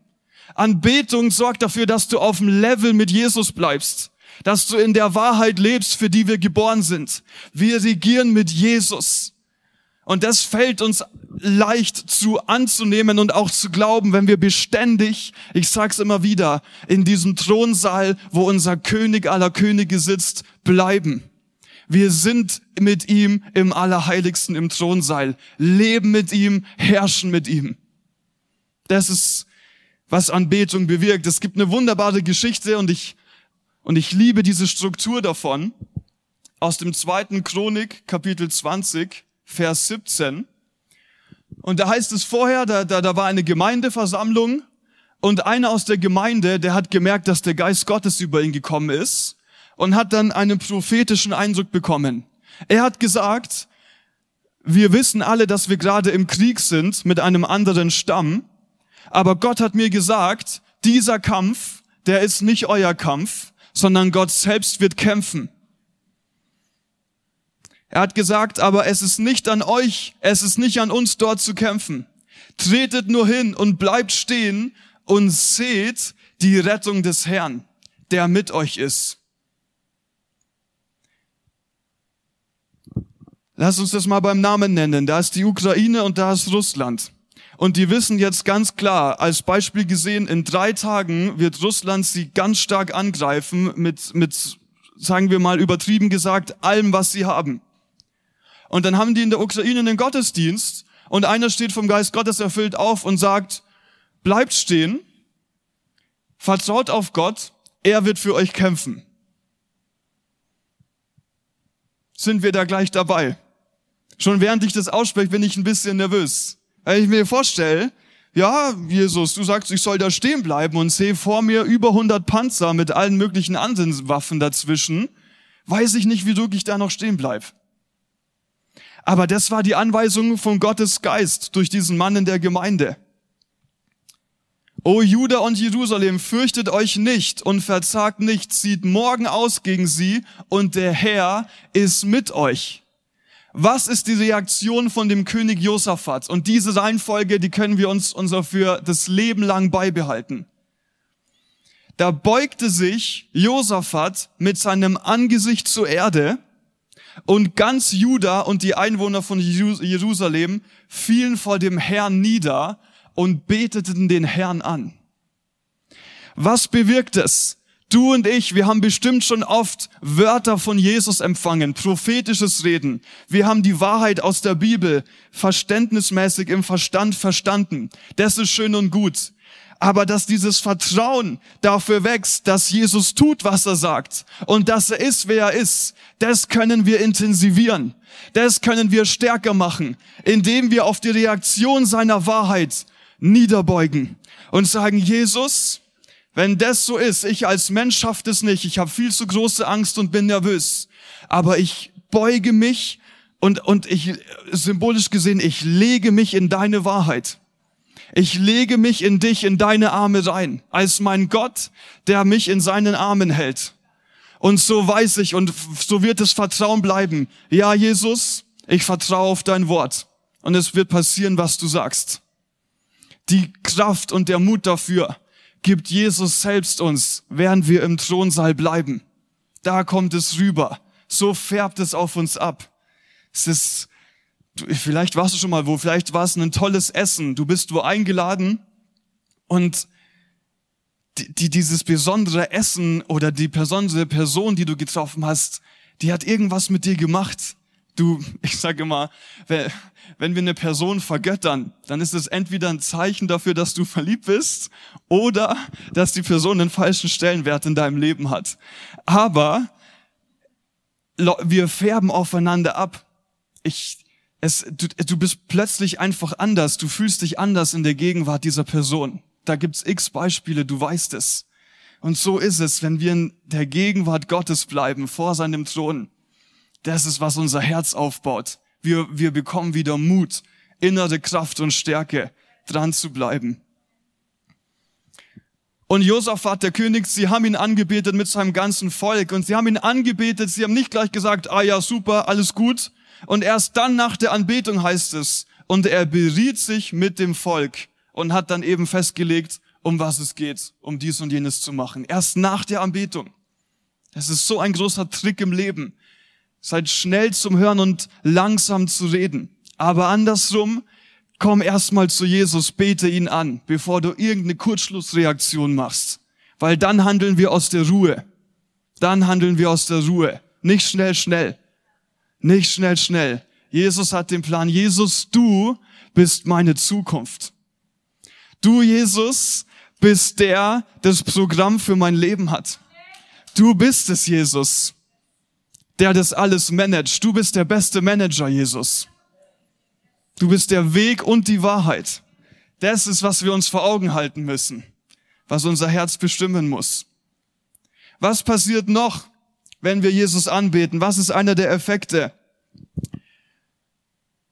Anbetung sorgt dafür, dass du auf dem Level mit Jesus bleibst. Dass du in der Wahrheit lebst, für die wir geboren sind. Wir regieren mit Jesus. Und das fällt uns leicht zu anzunehmen und auch zu glauben, wenn wir beständig, ich sag's immer wieder, in diesem Thronsaal, wo unser König aller Könige sitzt, bleiben. Wir sind mit ihm im Allerheiligsten im Thronsaal, leben mit ihm, herrschen mit ihm. Das ist, was Anbetung bewirkt. Es gibt eine wunderbare Geschichte und ich, und ich liebe diese Struktur davon. Aus dem zweiten Chronik, Kapitel 20, Vers 17. Und da heißt es vorher, da, da, da war eine Gemeindeversammlung und einer aus der Gemeinde, der hat gemerkt, dass der Geist Gottes über ihn gekommen ist und hat dann einen prophetischen Eindruck bekommen. Er hat gesagt, wir wissen alle, dass wir gerade im Krieg sind mit einem anderen Stamm, aber Gott hat mir gesagt, dieser Kampf, der ist nicht euer Kampf, sondern Gott selbst wird kämpfen. Er hat gesagt, aber es ist nicht an euch, es ist nicht an uns dort zu kämpfen. Tretet nur hin und bleibt stehen und seht die Rettung des Herrn, der mit euch ist. Lass uns das mal beim Namen nennen. Da ist die Ukraine und da ist Russland. Und die wissen jetzt ganz klar, als Beispiel gesehen, in drei Tagen wird Russland sie ganz stark angreifen mit, mit, sagen wir mal übertrieben gesagt, allem, was sie haben. Und dann haben die in der Ukraine einen Gottesdienst und einer steht vom Geist Gottes erfüllt auf und sagt, bleibt stehen, vertraut auf Gott, er wird für euch kämpfen. Sind wir da gleich dabei? Schon während ich das ausspreche, bin ich ein bisschen nervös. Wenn ich mir vorstelle, ja, Jesus, du sagst, ich soll da stehen bleiben und sehe vor mir über 100 Panzer mit allen möglichen anderen Waffen dazwischen, weiß ich nicht, wie du ich da noch stehen bleib. Aber das war die Anweisung von Gottes Geist durch diesen Mann in der Gemeinde. O Juda und Jerusalem, fürchtet euch nicht und verzagt nicht, zieht morgen aus gegen sie und der Herr ist mit euch. Was ist die Reaktion von dem König Josaphat? Und diese Reihenfolge, die können wir uns unser für das Leben lang beibehalten. Da beugte sich Josaphat mit seinem Angesicht zur Erde und ganz Juda und die Einwohner von Jerusalem fielen vor dem Herrn nieder und beteten den Herrn an. Was bewirkt es? Du und ich, wir haben bestimmt schon oft Wörter von Jesus empfangen, prophetisches Reden. Wir haben die Wahrheit aus der Bibel verständnismäßig im Verstand verstanden. Das ist schön und gut. Aber dass dieses Vertrauen dafür wächst, dass Jesus tut, was er sagt und dass er ist, wer er ist, das können wir intensivieren. Das können wir stärker machen, indem wir auf die Reaktion seiner Wahrheit niederbeugen und sagen, Jesus, wenn das so ist, ich als Mensch schaffe es nicht, ich habe viel zu große Angst und bin nervös, aber ich beuge mich und, und ich, symbolisch gesehen, ich lege mich in deine Wahrheit. Ich lege mich in dich, in deine Arme rein, als mein Gott, der mich in seinen Armen hält. Und so weiß ich und so wird das Vertrauen bleiben. Ja, Jesus, ich vertraue auf dein Wort. Und es wird passieren, was du sagst. Die Kraft und der Mut dafür, gibt Jesus selbst uns, während wir im Thronsaal bleiben. Da kommt es rüber. So färbt es auf uns ab. Es ist, vielleicht warst du schon mal wo, vielleicht war es ein tolles Essen. Du bist wo eingeladen und die, die, dieses besondere Essen oder die besondere Person, die du getroffen hast, die hat irgendwas mit dir gemacht. Du, ich sage immer, wenn wir eine Person vergöttern, dann ist es entweder ein Zeichen dafür, dass du verliebt bist oder dass die Person einen falschen Stellenwert in deinem Leben hat. Aber wir färben aufeinander ab. Ich, es, du, du bist plötzlich einfach anders. Du fühlst dich anders in der Gegenwart dieser Person. Da gibt's x Beispiele, du weißt es. Und so ist es, wenn wir in der Gegenwart Gottes bleiben, vor seinem Thron. Das ist, was unser Herz aufbaut. Wir, wir bekommen wieder Mut, innere Kraft und Stärke, dran zu bleiben. Und Josaphat, der König, sie haben ihn angebetet mit seinem ganzen Volk und sie haben ihn angebetet, sie haben nicht gleich gesagt, ah ja, super, alles gut. Und erst dann nach der Anbetung heißt es, und er beriet sich mit dem Volk und hat dann eben festgelegt, um was es geht, um dies und jenes zu machen. Erst nach der Anbetung. Das ist so ein großer Trick im Leben. Seid schnell zum Hören und langsam zu reden. Aber andersrum, komm erstmal zu Jesus, bete ihn an, bevor du irgendeine Kurzschlussreaktion machst. Weil dann handeln wir aus der Ruhe. Dann handeln wir aus der Ruhe. Nicht schnell, schnell. Nicht schnell, schnell. Jesus hat den Plan. Jesus, du bist meine Zukunft. Du, Jesus, bist der, das Programm für mein Leben hat. Du bist es, Jesus der das alles managt. Du bist der beste Manager, Jesus. Du bist der Weg und die Wahrheit. Das ist, was wir uns vor Augen halten müssen, was unser Herz bestimmen muss. Was passiert noch, wenn wir Jesus anbeten? Was ist einer der Effekte?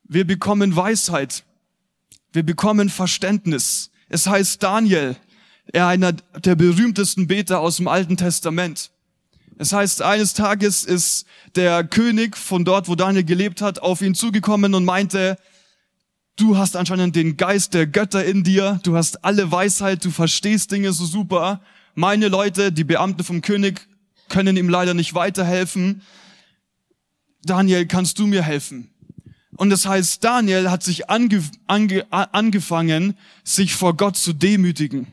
Wir bekommen Weisheit. Wir bekommen Verständnis. Es heißt Daniel, er einer der berühmtesten Beter aus dem Alten Testament. Es heißt, eines Tages ist der König von dort, wo Daniel gelebt hat, auf ihn zugekommen und meinte, du hast anscheinend den Geist der Götter in dir, du hast alle Weisheit, du verstehst Dinge so super. Meine Leute, die Beamten vom König, können ihm leider nicht weiterhelfen. Daniel, kannst du mir helfen? Und das heißt, Daniel hat sich ange, ange, angefangen, sich vor Gott zu demütigen.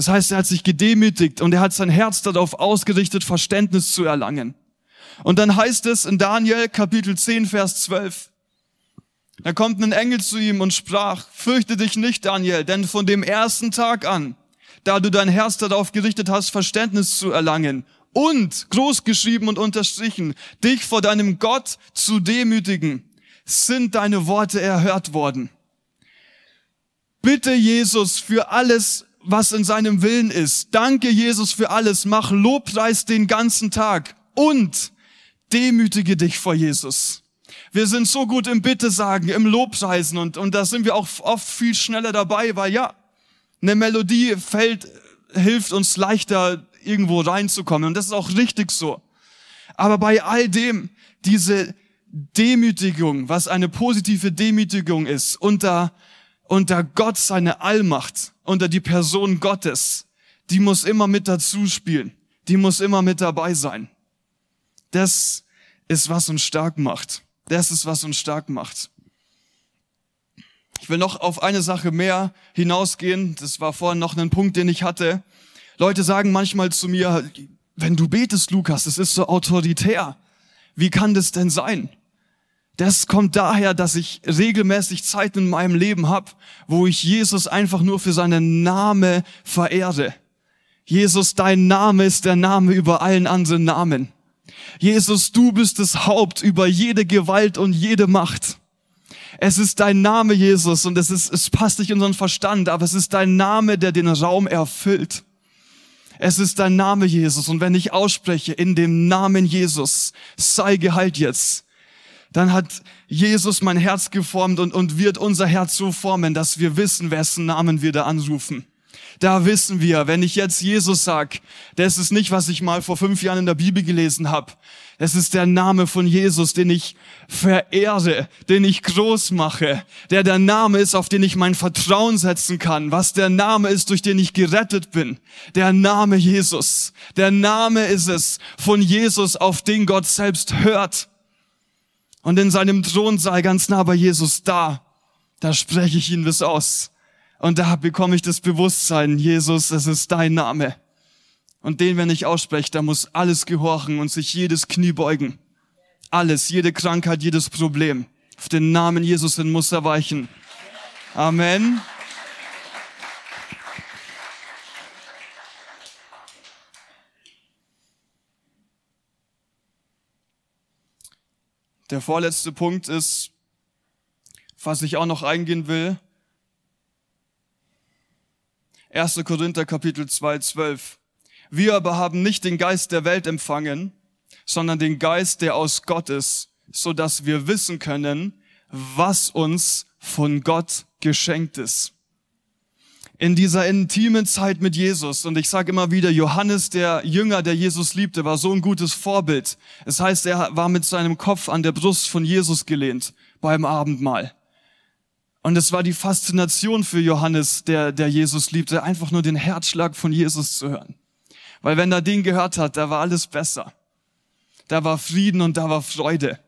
Das heißt, er hat sich gedemütigt und er hat sein Herz darauf ausgerichtet, Verständnis zu erlangen. Und dann heißt es in Daniel Kapitel 10, Vers 12, da kommt ein Engel zu ihm und sprach, fürchte dich nicht, Daniel, denn von dem ersten Tag an, da du dein Herz darauf gerichtet hast, Verständnis zu erlangen und, großgeschrieben und unterstrichen, dich vor deinem Gott zu demütigen, sind deine Worte erhört worden. Bitte Jesus für alles, was in seinem Willen ist. Danke Jesus für alles. Mach Lobpreis den ganzen Tag und demütige dich vor Jesus. Wir sind so gut im Bitte sagen, im Lobpreisen und, und da sind wir auch oft viel schneller dabei, weil ja, eine Melodie fällt, hilft uns leichter irgendwo reinzukommen und das ist auch richtig so. Aber bei all dem, diese Demütigung, was eine positive Demütigung ist, unter, unter Gott seine Allmacht, unter die Person Gottes, die muss immer mit dazu spielen. Die muss immer mit dabei sein. Das ist, was uns stark macht. Das ist, was uns stark macht. Ich will noch auf eine Sache mehr hinausgehen. Das war vorhin noch ein Punkt, den ich hatte. Leute sagen manchmal zu mir, wenn du betest, Lukas, das ist so autoritär. Wie kann das denn sein? Das kommt daher, dass ich regelmäßig Zeit in meinem Leben habe, wo ich Jesus einfach nur für seinen Name verehre. Jesus, dein Name ist der Name über allen anderen Namen. Jesus, du bist das Haupt über jede Gewalt und jede Macht. Es ist dein Name, Jesus, und es ist, es passt nicht in unseren Verstand, aber es ist dein Name, der den Raum erfüllt. Es ist dein Name, Jesus, und wenn ich ausspreche, in dem Namen Jesus, sei geheilt jetzt, dann hat Jesus mein Herz geformt und, und wird unser Herz so formen, dass wir wissen, wessen Namen wir da anrufen. Da wissen wir, wenn ich jetzt Jesus sag, das ist nicht, was ich mal vor fünf Jahren in der Bibel gelesen habe. Es ist der Name von Jesus, den ich verehre, den ich groß mache, der der Name ist, auf den ich mein Vertrauen setzen kann, was der Name ist, durch den ich gerettet bin. Der Name Jesus. Der Name ist es von Jesus, auf den Gott selbst hört. Und in seinem Thron sei ganz nah bei Jesus da. Da spreche ich ihn bis aus. Und da bekomme ich das Bewusstsein, Jesus, es ist dein Name. Und den, wenn ich ausspreche, da muss alles gehorchen und sich jedes Knie beugen. Alles, jede Krankheit, jedes Problem. Auf den Namen Jesus hin muss er weichen. Amen. Der vorletzte Punkt ist, was ich auch noch eingehen will. 1. Korinther Kapitel 2, 12. Wir aber haben nicht den Geist der Welt empfangen, sondern den Geist, der aus Gott ist, so dass wir wissen können, was uns von Gott geschenkt ist in dieser intimen Zeit mit Jesus. Und ich sage immer wieder, Johannes, der Jünger, der Jesus liebte, war so ein gutes Vorbild. Es heißt, er war mit seinem Kopf an der Brust von Jesus gelehnt beim Abendmahl. Und es war die Faszination für Johannes, der, der Jesus liebte, einfach nur den Herzschlag von Jesus zu hören. Weil wenn er den gehört hat, da war alles besser. Da war Frieden und da war Freude.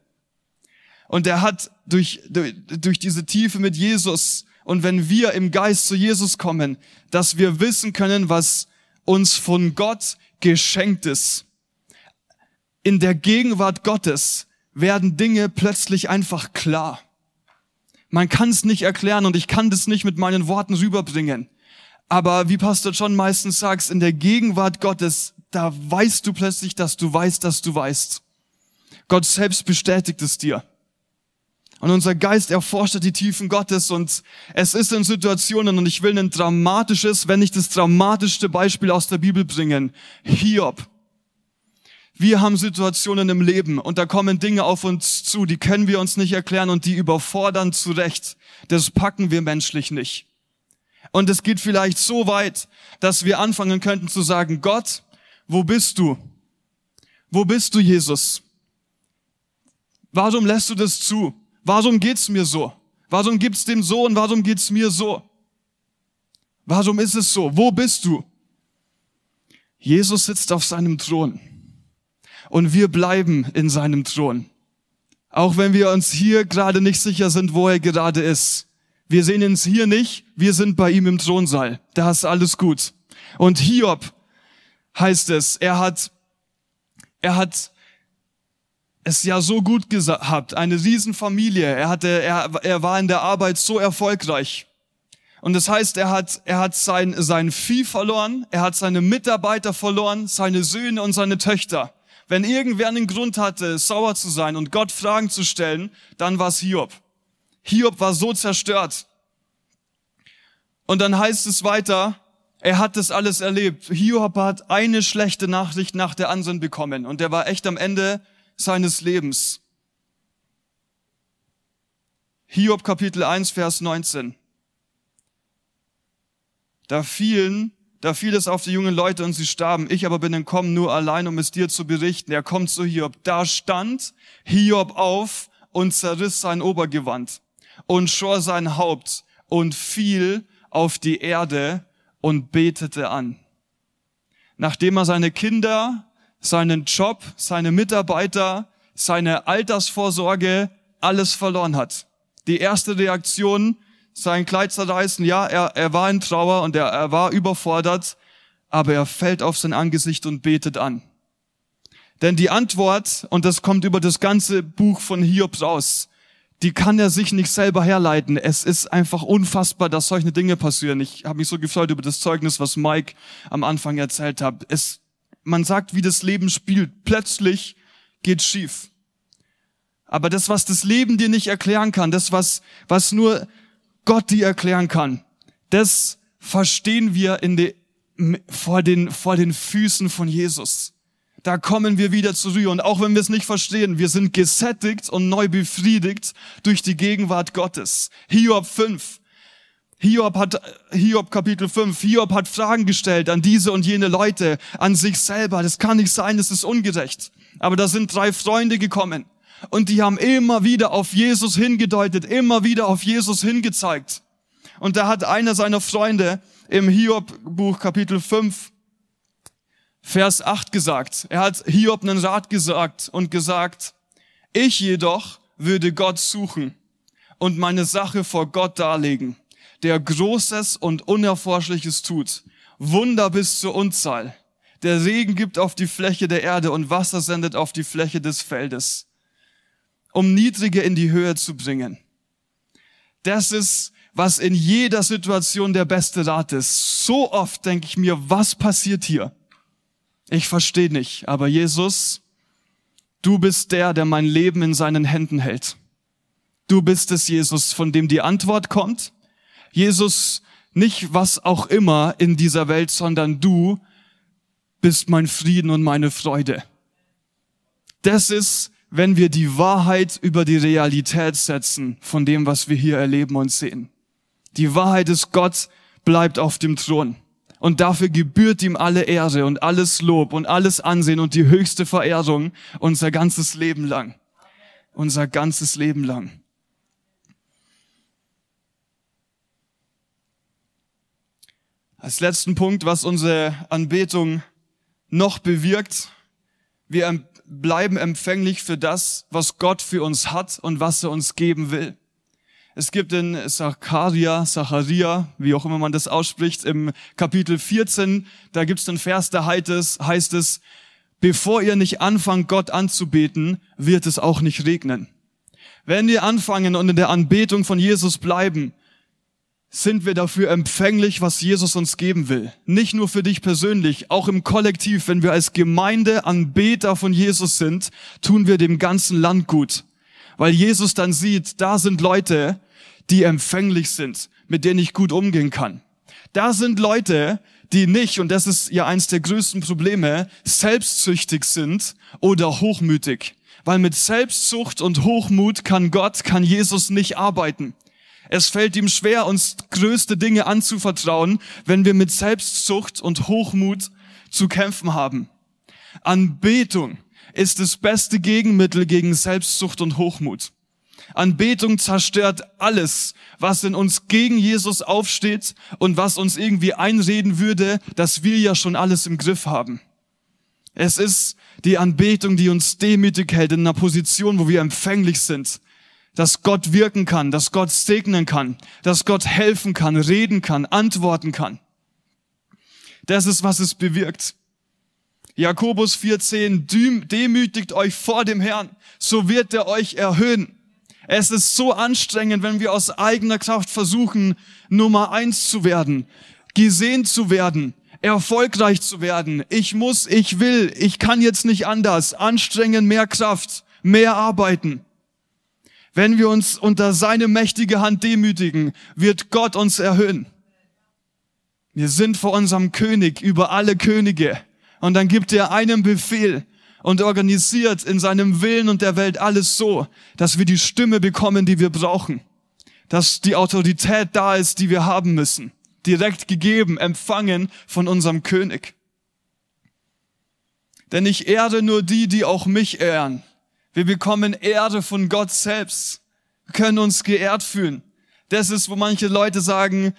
Und er hat durch, durch, durch diese Tiefe mit Jesus und wenn wir im Geist zu Jesus kommen, dass wir wissen können, was uns von Gott geschenkt ist. In der Gegenwart Gottes werden Dinge plötzlich einfach klar. Man kann es nicht erklären und ich kann das nicht mit meinen Worten rüberbringen. Aber wie Pastor John meistens sagt, in der Gegenwart Gottes, da weißt du plötzlich, dass du weißt, dass du weißt. Gott selbst bestätigt es dir. Und unser Geist erforscht die Tiefen Gottes und es ist in Situationen, und ich will ein dramatisches, wenn nicht das dramatischste Beispiel aus der Bibel bringen. Hiob. Wir haben Situationen im Leben und da kommen Dinge auf uns zu, die können wir uns nicht erklären und die überfordern zu Recht. Das packen wir menschlich nicht. Und es geht vielleicht so weit, dass wir anfangen könnten zu sagen, Gott, wo bist du? Wo bist du, Jesus? Warum lässt du das zu? Warum geht's mir so? Warum gibt's dem so und warum geht's mir so? Warum ist es so? Wo bist du? Jesus sitzt auf seinem Thron und wir bleiben in seinem Thron. Auch wenn wir uns hier gerade nicht sicher sind, wo er gerade ist. Wir sehen ihn hier nicht, wir sind bei ihm im Thronsaal. Da ist alles gut. Und Hiob heißt es, er hat, er hat es ja so gut gehabt, eine Riesenfamilie. Er hatte, er, er war in der Arbeit so erfolgreich. Und das heißt, er hat, er hat sein, sein Vieh verloren, er hat seine Mitarbeiter verloren, seine Söhne und seine Töchter. Wenn irgendwer einen Grund hatte, sauer zu sein und Gott Fragen zu stellen, dann war es Hiob. Hiob war so zerstört. Und dann heißt es weiter, er hat das alles erlebt. Hiob hat eine schlechte Nachricht nach der anderen bekommen und er war echt am Ende seines Lebens. Hiob Kapitel 1, Vers 19. Da fielen, da fiel es auf die jungen Leute und sie starben. Ich aber bin entkommen nur allein, um es dir zu berichten. Er kommt zu Hiob. Da stand Hiob auf und zerriss sein Obergewand und schor sein Haupt und fiel auf die Erde und betete an. Nachdem er seine Kinder, seinen Job, seine Mitarbeiter, seine Altersvorsorge, alles verloren hat. Die erste Reaktion sein Kleid zerreißen. Ja, er, er war in Trauer und er, er war überfordert, aber er fällt auf sein Angesicht und betet an. Denn die Antwort, und das kommt über das ganze Buch von Hiob raus, die kann er sich nicht selber herleiten. Es ist einfach unfassbar, dass solche Dinge passieren. Ich habe mich so gefreut über das Zeugnis, was Mike am Anfang erzählt hat. Es, man sagt, wie das Leben spielt. Plötzlich geht schief. Aber das, was das Leben dir nicht erklären kann, das, was, was nur Gott die erklären kann. Das verstehen wir in de, vor, den, vor den Füßen von Jesus. Da kommen wir wieder zu Rühr. Und auch wenn wir es nicht verstehen, wir sind gesättigt und neu befriedigt durch die Gegenwart Gottes. Hiob 5. Hiob hat, Hiob Kapitel 5. Hiob hat Fragen gestellt an diese und jene Leute, an sich selber. Das kann nicht sein, das ist ungerecht. Aber da sind drei Freunde gekommen. Und die haben immer wieder auf Jesus hingedeutet, immer wieder auf Jesus hingezeigt. Und da hat einer seiner Freunde im Hiob-Buch Kapitel 5, Vers 8 gesagt. Er hat Hiob einen Rat gesagt und gesagt, ich jedoch würde Gott suchen und meine Sache vor Gott darlegen, der Großes und Unerforschliches tut, Wunder bis zur Unzahl, der Regen gibt auf die Fläche der Erde und Wasser sendet auf die Fläche des Feldes um Niedrige in die Höhe zu bringen. Das ist, was in jeder Situation der beste Rat ist. So oft denke ich mir, was passiert hier? Ich verstehe nicht, aber Jesus, du bist der, der mein Leben in seinen Händen hält. Du bist es, Jesus, von dem die Antwort kommt. Jesus, nicht was auch immer in dieser Welt, sondern du bist mein Frieden und meine Freude. Das ist wenn wir die Wahrheit über die Realität setzen von dem, was wir hier erleben und sehen. Die Wahrheit ist, Gott bleibt auf dem Thron. Und dafür gebührt ihm alle Ehre und alles Lob und alles Ansehen und die höchste Verehrung unser ganzes Leben lang. Unser ganzes Leben lang. Als letzten Punkt, was unsere Anbetung noch bewirkt, wir bleiben empfänglich für das, was Gott für uns hat und was er uns geben will. Es gibt in Zacharia, Zacharia, wie auch immer man das ausspricht, im Kapitel 14, da gibt es einen Vers, da heißt es, heißt es, bevor ihr nicht anfangt, Gott anzubeten, wird es auch nicht regnen. Wenn wir anfangen und in der Anbetung von Jesus bleiben, sind wir dafür empfänglich, was Jesus uns geben will. Nicht nur für dich persönlich, auch im Kollektiv, wenn wir als Gemeinde Anbeter von Jesus sind, tun wir dem ganzen Land gut. Weil Jesus dann sieht, da sind Leute, die empfänglich sind, mit denen ich gut umgehen kann. Da sind Leute, die nicht, und das ist ja eins der größten Probleme, selbstsüchtig sind oder hochmütig. Weil mit Selbstsucht und Hochmut kann Gott, kann Jesus nicht arbeiten. Es fällt ihm schwer, uns größte Dinge anzuvertrauen, wenn wir mit Selbstzucht und Hochmut zu kämpfen haben. Anbetung ist das beste Gegenmittel gegen Selbstzucht und Hochmut. Anbetung zerstört alles, was in uns gegen Jesus aufsteht und was uns irgendwie einreden würde, dass wir ja schon alles im Griff haben. Es ist Die Anbetung, die uns demütig hält in einer Position, wo wir empfänglich sind. Dass Gott wirken kann, dass Gott segnen kann, dass Gott helfen kann, reden kann, antworten kann. Das ist, was es bewirkt. Jakobus 4,10, demütigt euch vor dem Herrn, so wird er euch erhöhen. Es ist so anstrengend, wenn wir aus eigener Kraft versuchen, Nummer eins zu werden, gesehen zu werden, erfolgreich zu werden. Ich muss, ich will, ich kann jetzt nicht anders. Anstrengen, mehr Kraft, mehr arbeiten. Wenn wir uns unter seine mächtige Hand demütigen, wird Gott uns erhöhen. Wir sind vor unserem König über alle Könige. Und dann gibt er einen Befehl und organisiert in seinem Willen und der Welt alles so, dass wir die Stimme bekommen, die wir brauchen. Dass die Autorität da ist, die wir haben müssen. Direkt gegeben, empfangen von unserem König. Denn ich ehre nur die, die auch mich ehren. Wir bekommen Ehre von Gott selbst. Wir können uns geehrt fühlen. Das ist, wo manche Leute sagen,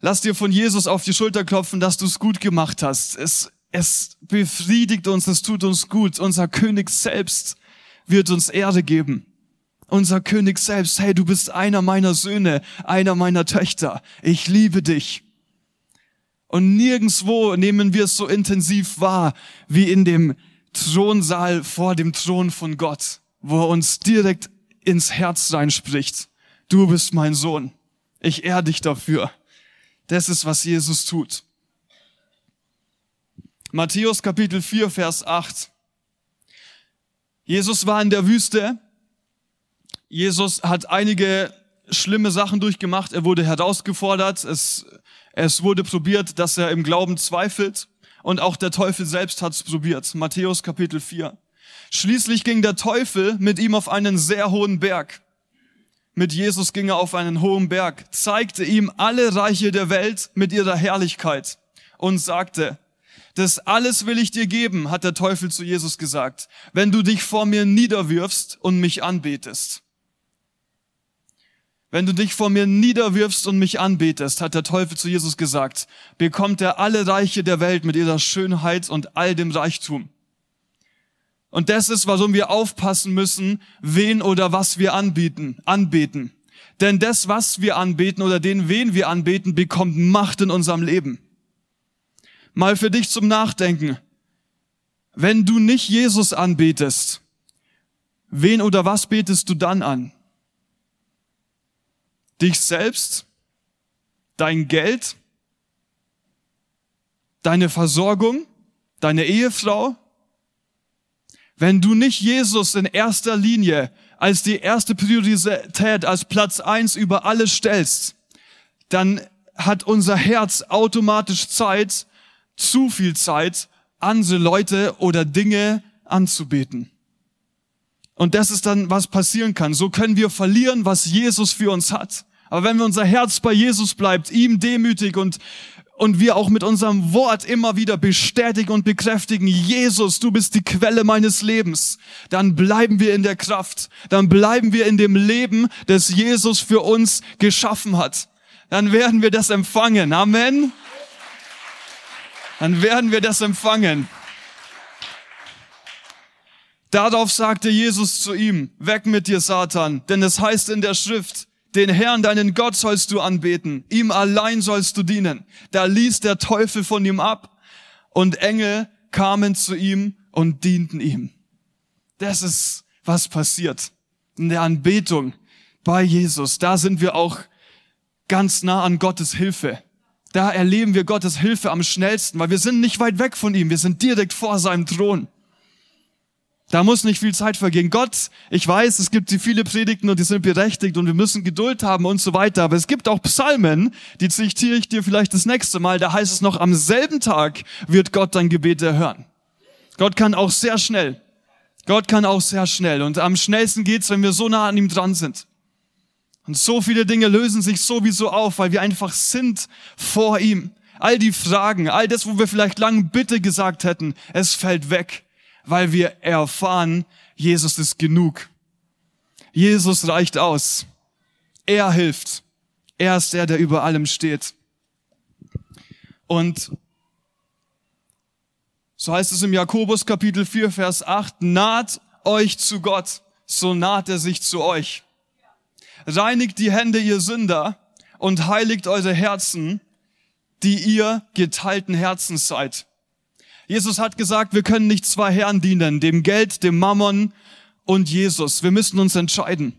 lass dir von Jesus auf die Schulter klopfen, dass du es gut gemacht hast. Es, es befriedigt uns, es tut uns gut. Unser König selbst wird uns Erde geben. Unser König selbst, hey, du bist einer meiner Söhne, einer meiner Töchter. Ich liebe dich. Und nirgendswo nehmen wir es so intensiv wahr wie in dem Thronsaal vor dem Thron von Gott, wo er uns direkt ins Herz reinspricht. Du bist mein Sohn. Ich ehr dich dafür. Das ist, was Jesus tut. Matthäus Kapitel 4, Vers 8. Jesus war in der Wüste. Jesus hat einige schlimme Sachen durchgemacht. Er wurde herausgefordert. Es, es wurde probiert, dass er im Glauben zweifelt. Und auch der Teufel selbst hat es probiert. Matthäus Kapitel 4. Schließlich ging der Teufel mit ihm auf einen sehr hohen Berg. Mit Jesus ging er auf einen hohen Berg, zeigte ihm alle Reiche der Welt mit ihrer Herrlichkeit und sagte, das alles will ich dir geben, hat der Teufel zu Jesus gesagt, wenn du dich vor mir niederwirfst und mich anbetest. Wenn du dich vor mir niederwirfst und mich anbetest, hat der Teufel zu Jesus gesagt, bekommt er alle Reiche der Welt mit ihrer Schönheit und all dem Reichtum. Und das ist, warum wir aufpassen müssen, wen oder was wir anbieten, anbeten. Denn das, was wir anbeten oder den, wen wir anbeten, bekommt Macht in unserem Leben mal für dich zum Nachdenken. Wenn du nicht Jesus anbetest, wen oder was betest du dann an? Dich selbst? Dein Geld? Deine Versorgung? Deine Ehefrau? Wenn du nicht Jesus in erster Linie als die erste Priorität, als Platz eins über alles stellst, dann hat unser Herz automatisch Zeit, zu viel Zeit, andere Leute oder Dinge anzubeten. Und das ist dann, was passieren kann. So können wir verlieren, was Jesus für uns hat. Aber wenn wir unser Herz bei Jesus bleibt, ihm demütig und, und wir auch mit unserem Wort immer wieder bestätigen und bekräftigen, Jesus, du bist die Quelle meines Lebens, dann bleiben wir in der Kraft, dann bleiben wir in dem Leben, das Jesus für uns geschaffen hat. Dann werden wir das empfangen. Amen dann werden wir das empfangen. Darauf sagte Jesus zu ihm, weg mit dir, Satan, denn es heißt in der Schrift, den Herrn, deinen Gott sollst du anbeten, ihm allein sollst du dienen. Da ließ der Teufel von ihm ab und Engel kamen zu ihm und dienten ihm. Das ist, was passiert in der Anbetung bei Jesus. Da sind wir auch ganz nah an Gottes Hilfe. Da erleben wir Gottes Hilfe am schnellsten, weil wir sind nicht weit weg von ihm, wir sind direkt vor seinem Thron. Da muss nicht viel Zeit vergehen. Gott, ich weiß, es gibt viele Predigten und die sind berechtigt und wir müssen Geduld haben und so weiter. Aber es gibt auch Psalmen, die zitiere ich dir vielleicht das nächste Mal. Da heißt es noch, am selben Tag wird Gott dein Gebet erhören. Gott kann auch sehr schnell. Gott kann auch sehr schnell. Und am schnellsten geht's, wenn wir so nah an ihm dran sind. Und so viele Dinge lösen sich sowieso auf, weil wir einfach sind vor ihm. All die Fragen, all das, wo wir vielleicht lang Bitte gesagt hätten, es fällt weg, weil wir erfahren, Jesus ist genug. Jesus reicht aus. Er hilft. Er ist der, der über allem steht. Und So heißt es im Jakobus Kapitel 4, Vers 8, naht euch zu Gott, so naht er sich zu euch. Reinigt die Hände, ihr Sünder, und heiligt eure Herzen, die ihr geteilten Herzens seid. Jesus hat gesagt, wir können nicht zwei Herren dienen, dem Geld, dem Mammon und Jesus. Wir müssen uns entscheiden.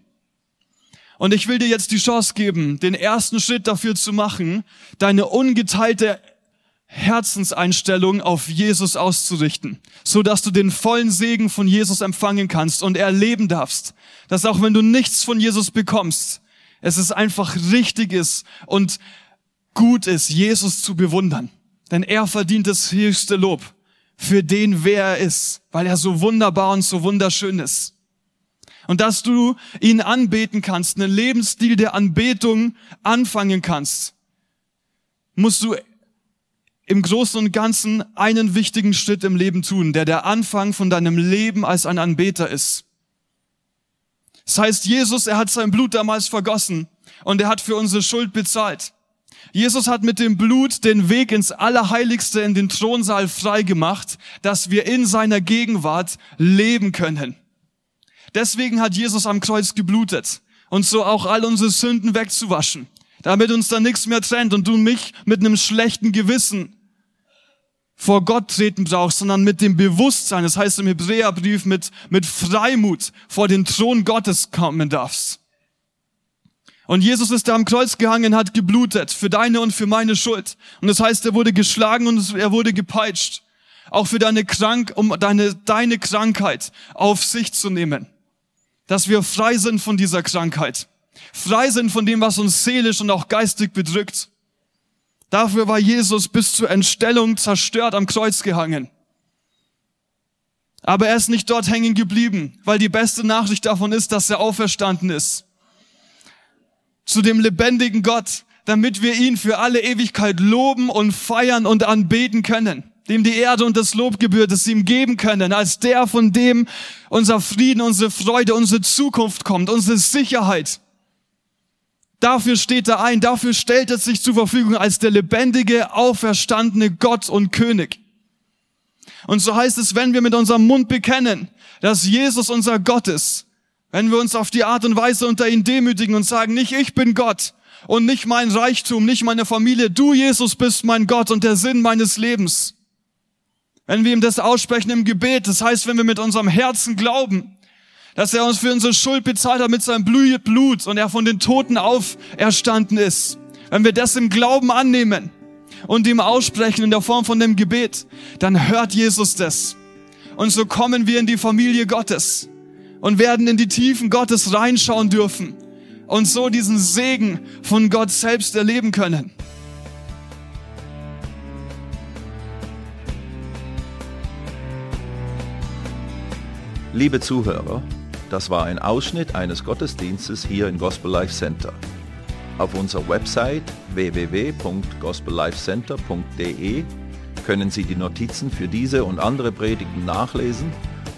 Und ich will dir jetzt die Chance geben, den ersten Schritt dafür zu machen, deine ungeteilte Herzenseinstellung auf Jesus auszurichten, so dass du den vollen Segen von Jesus empfangen kannst und erleben darfst, dass auch wenn du nichts von Jesus bekommst, es ist einfach richtig ist und gut ist, Jesus zu bewundern. Denn er verdient das höchste Lob für den, wer er ist, weil er so wunderbar und so wunderschön ist. Und dass du ihn anbeten kannst, einen Lebensstil der Anbetung anfangen kannst, musst du im Großen und Ganzen einen wichtigen Schritt im Leben tun, der der Anfang von deinem Leben als ein Anbeter ist. Das heißt, Jesus, er hat sein Blut damals vergossen und er hat für unsere Schuld bezahlt. Jesus hat mit dem Blut den Weg ins Allerheiligste in den Thronsaal frei gemacht, dass wir in seiner Gegenwart leben können. Deswegen hat Jesus am Kreuz geblutet und so auch all unsere Sünden wegzuwaschen, damit uns da nichts mehr trennt und du mich mit einem schlechten Gewissen vor Gott treten brauchst, sondern mit dem Bewusstsein, das heißt im Hebräerbrief, mit, mit Freimut vor den Thron Gottes kommen darfst. Und Jesus ist da am Kreuz gehangen, hat geblutet für deine und für meine Schuld. Und das heißt, er wurde geschlagen und er wurde gepeitscht. Auch für deine Krank, um deine, deine Krankheit auf sich zu nehmen. Dass wir frei sind von dieser Krankheit. Frei sind von dem, was uns seelisch und auch geistig bedrückt. Dafür war Jesus bis zur Entstellung zerstört am Kreuz gehangen. Aber er ist nicht dort hängen geblieben, weil die beste Nachricht davon ist, dass er auferstanden ist zu dem lebendigen Gott, damit wir ihn für alle Ewigkeit loben und feiern und anbeten können, dem die Erde und das Lob gebührt, sie ihm geben können, als der, von dem unser Frieden, unsere Freude, unsere Zukunft kommt, unsere Sicherheit. Dafür steht er ein, dafür stellt er sich zur Verfügung als der lebendige, auferstandene Gott und König. Und so heißt es, wenn wir mit unserem Mund bekennen, dass Jesus unser Gott ist, wenn wir uns auf die Art und Weise unter ihn demütigen und sagen, nicht ich bin Gott und nicht mein Reichtum, nicht meine Familie, du Jesus bist mein Gott und der Sinn meines Lebens. Wenn wir ihm das aussprechen im Gebet, das heißt, wenn wir mit unserem Herzen glauben, dass er uns für unsere Schuld bezahlt hat mit seinem Blut und er von den Toten auferstanden ist. Wenn wir das im Glauben annehmen und ihm aussprechen in der Form von dem Gebet, dann hört Jesus das. Und so kommen wir in die Familie Gottes und werden in die Tiefen Gottes reinschauen dürfen und so diesen Segen von Gott selbst erleben können. Liebe Zuhörer, das war ein Ausschnitt eines Gottesdienstes hier im Gospel Life Center. Auf unserer Website www.gospellifecenter.de können Sie die Notizen für diese und andere Predigten nachlesen